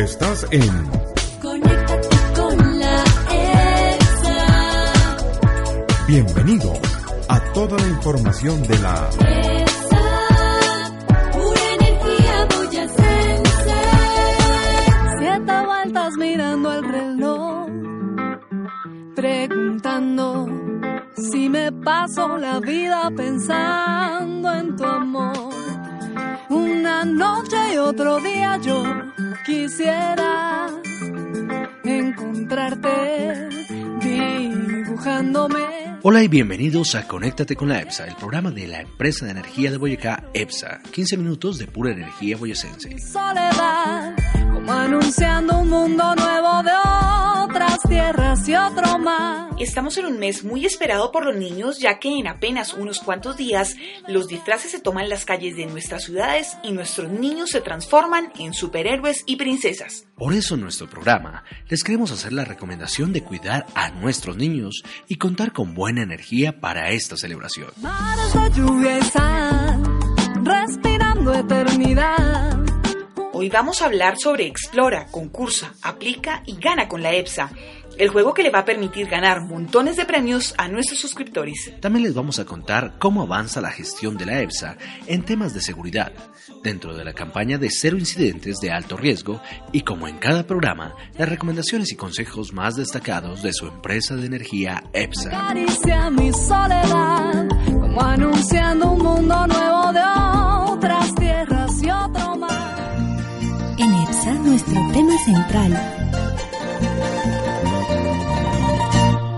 Estás en Conéctate con la EXA. Bienvenido a toda la información de la EXA, pura energía boyacense. Siete vueltas mirando el reloj, preguntando si me paso la vida pensando en tu amor. Una noche y otro día yo quisiera encontrarte dibujándome. Hola y bienvenidos a Conéctate con la EPSA, el programa de la empresa de energía de Boyacá, EPSA. 15 minutos de pura energía boyacense. soledad, como anunciando un mundo nuevo de otras tierras y otro mar. Estamos en un mes muy esperado por los niños ya que en apenas unos cuantos días los disfraces se toman las calles de nuestras ciudades y nuestros niños se transforman en superhéroes y princesas. Por eso en nuestro programa les queremos hacer la recomendación de cuidar a nuestros niños y contar con buena energía para esta celebración. Mares de lluvia y sal, respirando eternidad. Hoy vamos a hablar sobre Explora, concursa, aplica y gana con la EPSA, el juego que le va a permitir ganar montones de premios a nuestros suscriptores. También les vamos a contar cómo avanza la gestión de la EPSA en temas de seguridad, dentro de la campaña de cero incidentes de alto riesgo y como en cada programa, las recomendaciones y consejos más destacados de su empresa de energía EPSA. Acaricia mi soledad, como anunciando un mundo nuevo nuestro tema central.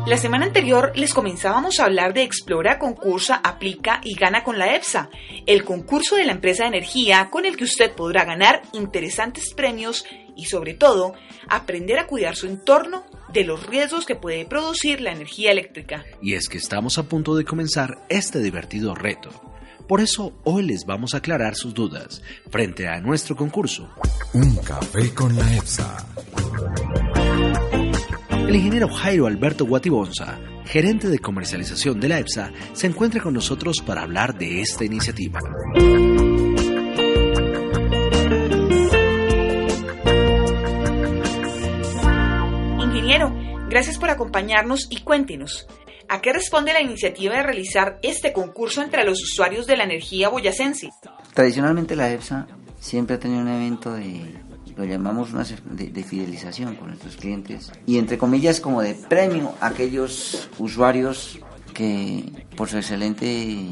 La semana anterior les comenzábamos a hablar de Explora, concursa, aplica y gana con la EPSA, el concurso de la empresa de energía con el que usted podrá ganar interesantes premios y sobre todo aprender a cuidar su entorno de los riesgos que puede producir la energía eléctrica. Y es que estamos a punto de comenzar este divertido reto. Por eso hoy les vamos a aclarar sus dudas frente a nuestro concurso. Un café con la EPSA. El ingeniero Jairo Alberto Guatibonza, gerente de comercialización de la EPSA, se encuentra con nosotros para hablar de esta iniciativa. Ingeniero, gracias por acompañarnos y cuéntenos, ¿a qué responde la iniciativa de realizar este concurso entre los usuarios de la energía boyacense? Tradicionalmente la EPSA siempre ha tenido un evento de, lo llamamos una de, de fidelización con nuestros clientes y entre comillas como de premio a aquellos usuarios que por su excelente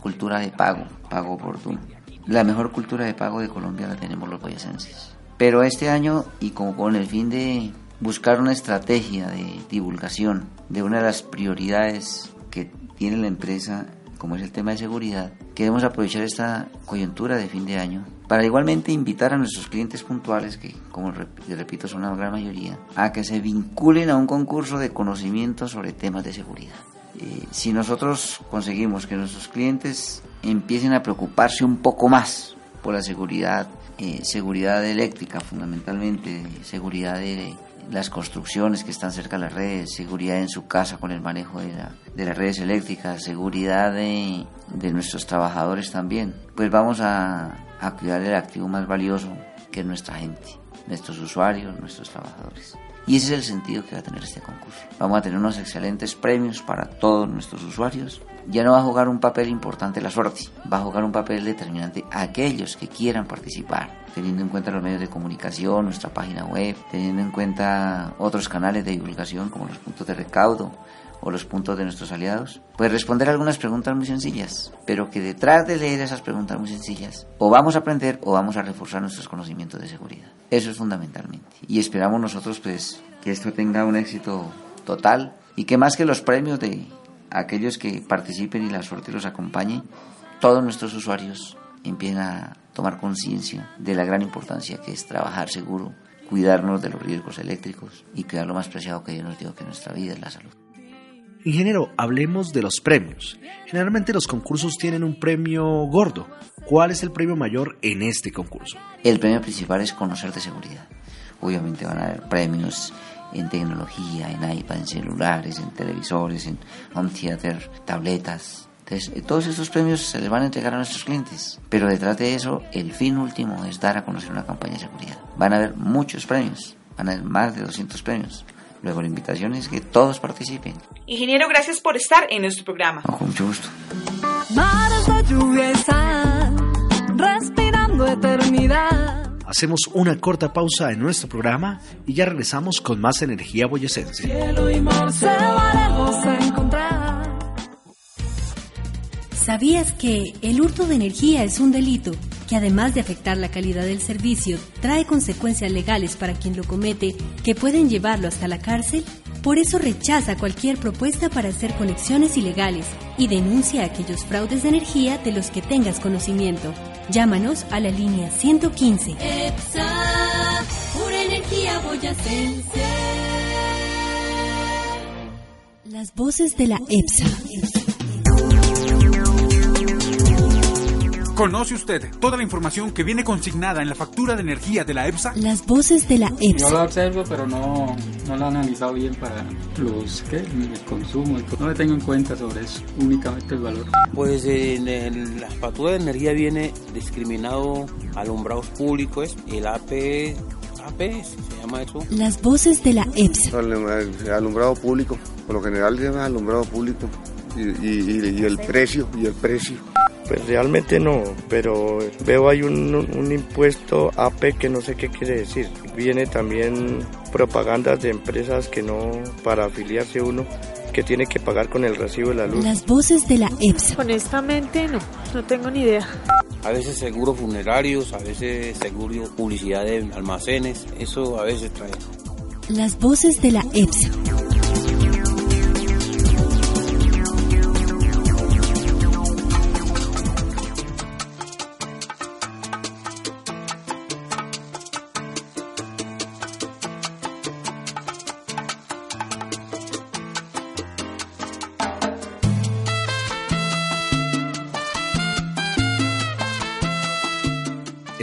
cultura de pago, pago oportuno. La mejor cultura de pago de Colombia la tenemos los boyacenses. Pero este año y como con el fin de buscar una estrategia de divulgación de una de las prioridades que tiene la empresa como es el tema de seguridad, queremos aprovechar esta coyuntura de fin de año para igualmente invitar a nuestros clientes puntuales, que como rep- repito son la gran mayoría, a que se vinculen a un concurso de conocimiento sobre temas de seguridad. Eh, si nosotros conseguimos que nuestros clientes empiecen a preocuparse un poco más por la seguridad, eh, seguridad eléctrica fundamentalmente, seguridad de las construcciones que están cerca de las redes, seguridad en su casa con el manejo de, la- de las redes eléctricas, seguridad de, de nuestros trabajadores también, pues vamos a, a cuidar el activo más valioso que es nuestra gente, nuestros usuarios, nuestros trabajadores. Y ese es el sentido que va a tener este concurso. Vamos a tener unos excelentes premios para todos nuestros usuarios. Ya no va a jugar un papel importante la suerte, va a jugar un papel determinante aquellos que quieran participar, teniendo en cuenta los medios de comunicación, nuestra página web, teniendo en cuenta otros canales de divulgación como los puntos de recaudo o los puntos de nuestros aliados. Pues responder algunas preguntas muy sencillas, pero que detrás de leer esas preguntas muy sencillas, o vamos a aprender o vamos a reforzar nuestros conocimientos de seguridad. Eso es fundamentalmente. Y esperamos nosotros pues que esto tenga un éxito total y que más que los premios de aquellos que participen y la suerte los acompañe, todos nuestros usuarios empiecen a tomar conciencia de la gran importancia que es trabajar seguro, cuidarnos de los riesgos eléctricos y cuidar lo más preciado que Dios nos dio, que nuestra vida es la salud. Ingeniero, hablemos de los premios. Generalmente los concursos tienen un premio gordo. ¿Cuál es el premio mayor en este concurso? El premio principal es conocer de seguridad. Obviamente van a haber premios en tecnología, en iPad, en celulares, en televisores, en home theater, tabletas, Entonces, eh, todos estos premios se les van a entregar a nuestros clientes, pero detrás de eso, el fin último es dar a conocer una campaña de seguridad. Van a haber muchos premios, van a haber más de 200 premios. Luego la invitación es que todos participen. Ingeniero, gracias por estar en nuestro programa. con mucho gusto. Mares de lluvia y sal, respirando eternidad. Hacemos una corta pausa en nuestro programa y ya regresamos con más energía boyacense. Cielo y mar se valemos a encontrar. ¿Sabías que el hurto de energía es un delito que además de afectar la calidad del servicio, trae consecuencias legales para quien lo comete que pueden llevarlo hasta la cárcel? Por eso rechaza cualquier propuesta para hacer conexiones ilegales y denuncia aquellos fraudes de energía de los que tengas conocimiento. Llámanos a la línea 115. EPSA, pura energía boyacense. Las voces de la EPSA. ¿Conoce usted toda la información que viene consignada en la factura de energía de la EPSA? Las voces de la Yo EPSA. la observo, pero no, no la he analizado bien para los ¿qué? el consumo. No le tengo en cuenta sobre eso, únicamente el valor. Pues en el- la factura de energía viene discriminado alumbrados públicos, el AP, AP se llama eso. Las voces de la EPSA. Alum- alumbrado público, por lo general es alumbrado público y, y- y- y el precio y el precio. Pues realmente no, pero veo hay un, un impuesto AP que no sé qué quiere decir. Viene también propagandas de empresas que no, para afiliarse uno, que tiene que pagar con el recibo de la luz. Las voces de la EPSA. Honestamente no, no tengo ni idea. A veces seguros funerarios, a veces seguro publicidad de almacenes, eso a veces trae. Las voces de la EPSA.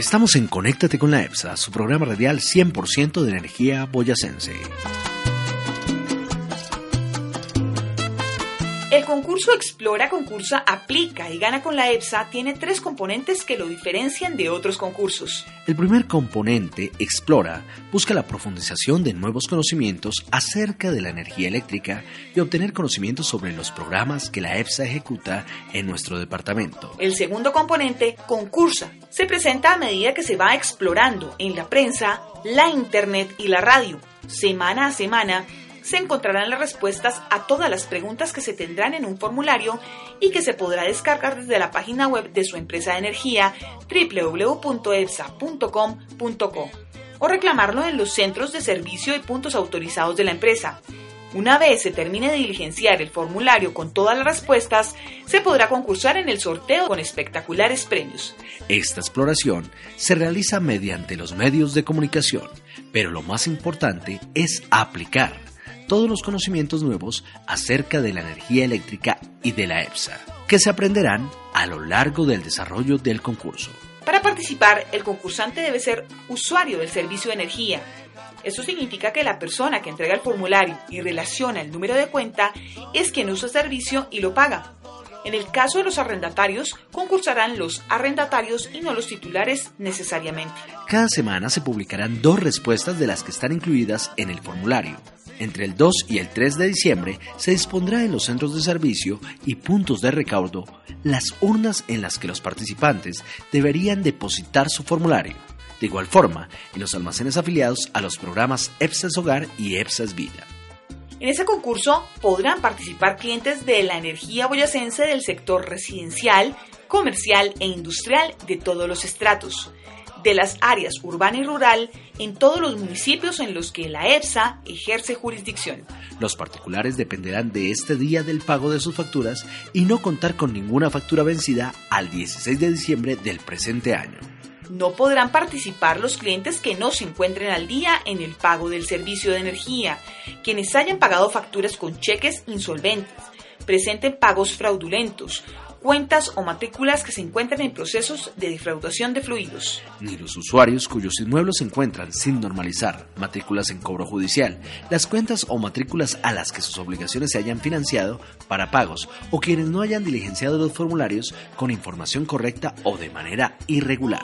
Estamos en Conéctate con la EPSA, su programa radial 100% de energía boyacense. Concurso Explora, concursa, aplica y gana con la EPSA tiene tres componentes que lo diferencian de otros concursos. El primer componente, Explora, busca la profundización de nuevos conocimientos acerca de la energía eléctrica y obtener conocimientos sobre los programas que la EPSA ejecuta en nuestro departamento. El segundo componente, concursa, se presenta a medida que se va explorando en la prensa, la internet y la radio. Semana a semana se encontrarán las respuestas a todas las preguntas que se tendrán en un formulario y que se podrá descargar desde la página web de su empresa de energía www.epsa.com.co o reclamarlo en los centros de servicio y puntos autorizados de la empresa. Una vez se termine de diligenciar el formulario con todas las respuestas, se podrá concursar en el sorteo con espectaculares premios. Esta exploración se realiza mediante los medios de comunicación, pero lo más importante es aplicar todos los conocimientos nuevos acerca de la energía eléctrica y de la EPSA, que se aprenderán a lo largo del desarrollo del concurso. Para participar, el concursante debe ser usuario del servicio de energía. Esto significa que la persona que entrega el formulario y relaciona el número de cuenta es quien usa el servicio y lo paga. En el caso de los arrendatarios, concursarán los arrendatarios y no los titulares necesariamente. Cada semana se publicarán dos respuestas de las que están incluidas en el formulario. Entre el 2 y el 3 de diciembre se dispondrá en los centros de servicio y puntos de recaudo las urnas en las que los participantes deberían depositar su formulario. De igual forma, en los almacenes afiliados a los programas EPSAS Hogar y EPSAS Vida. En ese concurso podrán participar clientes de la energía boyacense del sector residencial, comercial e industrial de todos los estratos, de las áreas urbana y rural en todos los municipios en los que la EPSA ejerce jurisdicción. Los particulares dependerán de este día del pago de sus facturas y no contar con ninguna factura vencida al 16 de diciembre del presente año. No podrán participar los clientes que no se encuentren al día en el pago del servicio de energía, quienes hayan pagado facturas con cheques insolventes, presenten pagos fraudulentos cuentas o matrículas que se encuentran en procesos de defraudación de fluidos. Ni los usuarios cuyos inmuebles se encuentran sin normalizar, matrículas en cobro judicial, las cuentas o matrículas a las que sus obligaciones se hayan financiado para pagos o quienes no hayan diligenciado los formularios con información correcta o de manera irregular.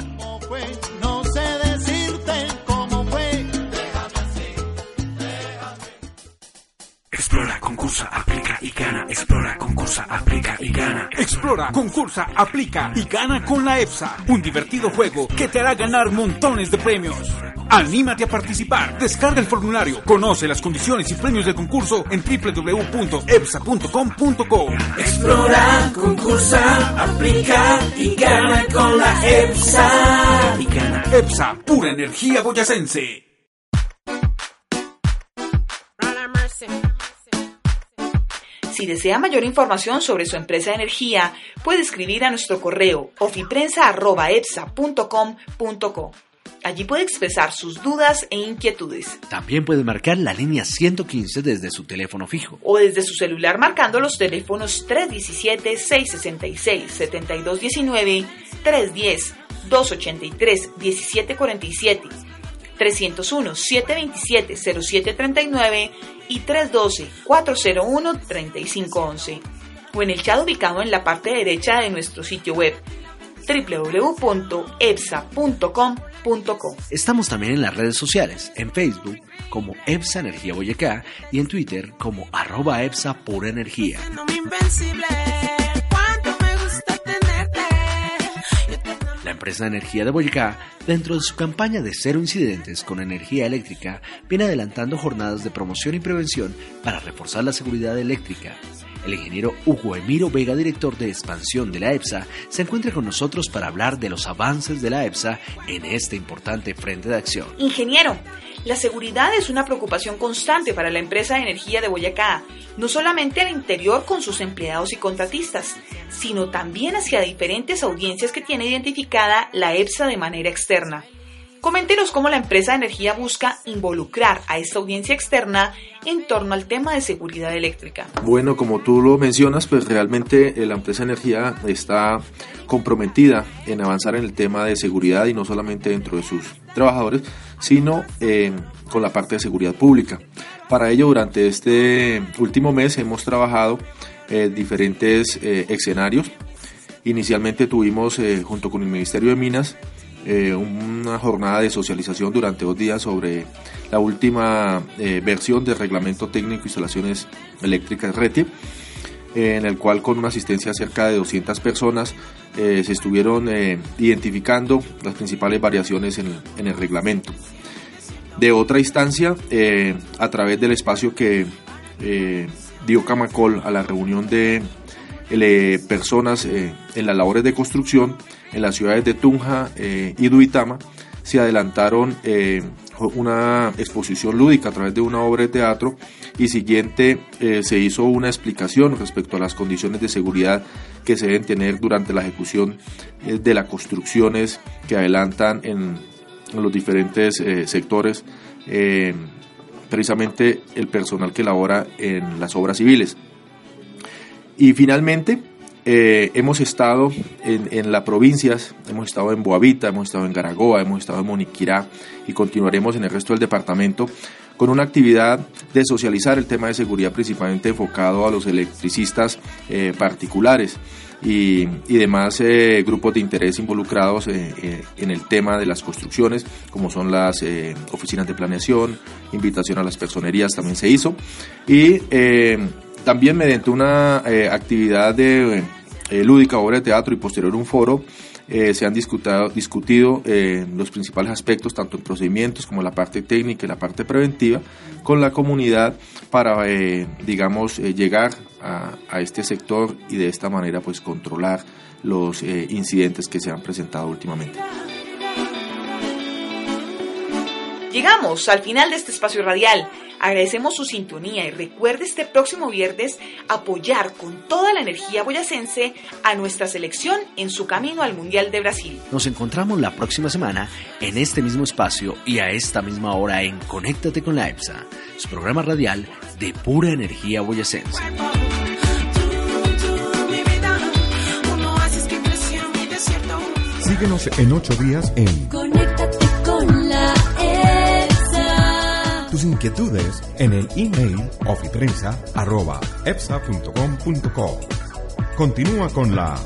Explora, concursa, aplica y gana. Explora, concursa, aplica y gana. Explora, concursa, aplica y gana con la EPSA. Un divertido juego que te hará ganar montones de premios. Anímate a participar. Descarga el formulario. Conoce las condiciones y premios del concurso en www.epsa.com.co. Explora, concursa, aplica y gana con la EPSA. Y gana. EPSA, pura energía boyacense. Si desea mayor información sobre su empresa de energía, puede escribir a nuestro correo ofiprensa.epsa.com.co. Allí puede expresar sus dudas e inquietudes. También puede marcar la línea 115 desde su teléfono fijo. O desde su celular marcando los teléfonos 317-666-7219, 310-283-1747 301-727-0739 y 312-401-3511 o en el chat ubicado en la parte derecha de nuestro sitio web www.epsa.com.co. Estamos también en las redes sociales, en Facebook como EPSA Energía Boyacá y en Twitter como arroba EPSA Pura Energía. Empresa de energía de Boyacá, dentro de su campaña de cero incidentes con energía eléctrica, viene adelantando jornadas de promoción y prevención para reforzar la seguridad eléctrica. El ingeniero Hugo Emiro Vega, director de expansión de la EPSA, se encuentra con nosotros para hablar de los avances de la EPSA en este importante frente de acción. Ingeniero, la seguridad es una preocupación constante para la empresa de energía de Boyacá, no solamente al interior con sus empleados y contratistas, sino también hacia diferentes audiencias que tiene identificada la EPSA de manera externa. Coméntenos cómo la empresa de energía busca involucrar a esta audiencia externa en torno al tema de seguridad eléctrica. Bueno, como tú lo mencionas, pues realmente eh, la empresa de energía está comprometida en avanzar en el tema de seguridad y no solamente dentro de sus trabajadores, sino eh, con la parte de seguridad pública. Para ello, durante este último mes hemos trabajado eh, diferentes escenarios. Inicialmente tuvimos, junto con el Ministerio de Minas, eh, una jornada de socialización durante dos días sobre la última eh, versión del reglamento técnico de instalaciones eléctricas RETI, en el cual con una asistencia cerca de 200 personas eh, se estuvieron identificando las principales variaciones en, el reglamento. De otra instancia, a través del espacio que dio Camacol a la reunión de personas en las labores de construcción, en las ciudades de Tunja eh, y Duitama se adelantaron eh, una exposición lúdica a través de una obra de teatro y siguiente eh, se hizo una explicación respecto a las condiciones de seguridad que se deben tener durante la ejecución de las construcciones que adelantan en, en los diferentes sectores precisamente el personal que labora en las obras civiles. Y finalmente, eh, hemos estado en, las provincias, hemos estado en Boavita, hemos estado en Garagoa, hemos estado en Moniquirá y continuaremos en el resto del departamento con una actividad de socializar el tema de seguridad principalmente enfocado a los electricistas eh, particulares y, demás eh, grupos de interés involucrados en el tema de las construcciones, como son las oficinas de planeación, invitación a las personerías también se hizo. Y también mediante una actividad de eh, lúdica, obra de teatro y posterior un foro, eh, se han discutido eh, los principales aspectos, tanto en procedimientos como la parte técnica y la parte preventiva, con la comunidad para, digamos, llegar a, a, este sector y de esta manera pues controlar los incidentes que se han presentado últimamente. Llegamos al final de este espacio radial. Agradecemos su sintonía y recuerde este próximo viernes apoyar con toda la energía boyacense a nuestra selección en su camino al Mundial de Brasil. Nos encontramos la próxima semana en este mismo espacio y a esta misma hora en Conéctate con la EPSA, su programa radial de pura energía boyacense. Síguenos en ocho días en inquietudes en el email ofiprensa.epsa.com.co. Continúa con la